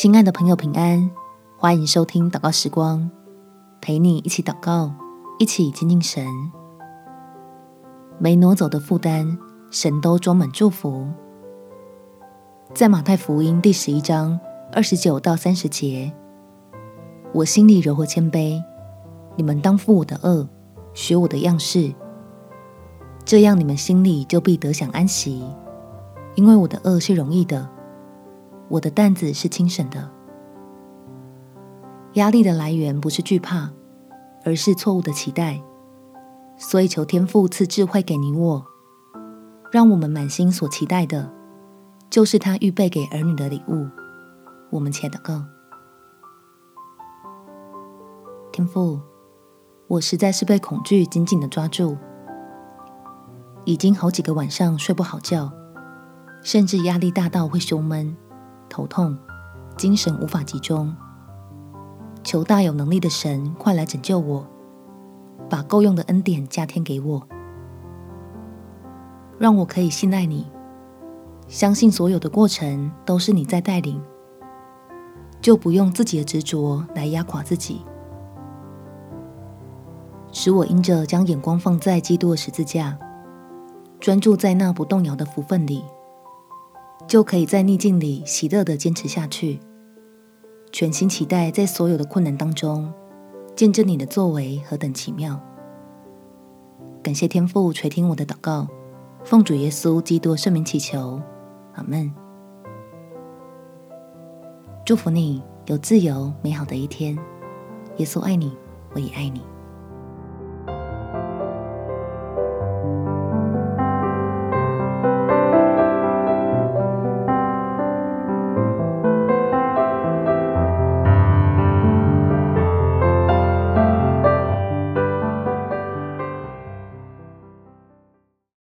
亲爱的朋友，平安！欢迎收听祷告时光，陪你一起祷告，一起亲近神。没挪走的负担，神都装满祝福。在马太福音第十一章二十九到三十节，我心里柔和谦卑，你们当负我的轭，学我的样式，这样你们心里就必得享安息，因为我的轭是容易的。我的担子是轻省的。压力的来源不是惧怕，而是错误的期待。所以求天父赐智慧给你我，让我们满心所期待的，就是他预备给儿女的礼物。我们且祷告。天父，我实在是被恐惧紧紧的抓住，已经好几个晚上睡不好觉，甚至压力大到会胸闷。头痛，精神无法集中。求大有能力的神快来拯救我，把够用的恩典加添给我，让我可以信赖你，相信所有的过程都是你在带领，就不用自己的执着来压垮自己，使我因着将眼光放在基督的十字架，专注在那不动摇的福分里。就可以在逆境里喜乐的坚持下去，全心期待在所有的困难当中见证你的作为何等奇妙。感谢天父垂听我的祷告，奉主耶稣基督圣名祈求，阿门。祝福你有自由美好的一天。耶稣爱你，我也爱你。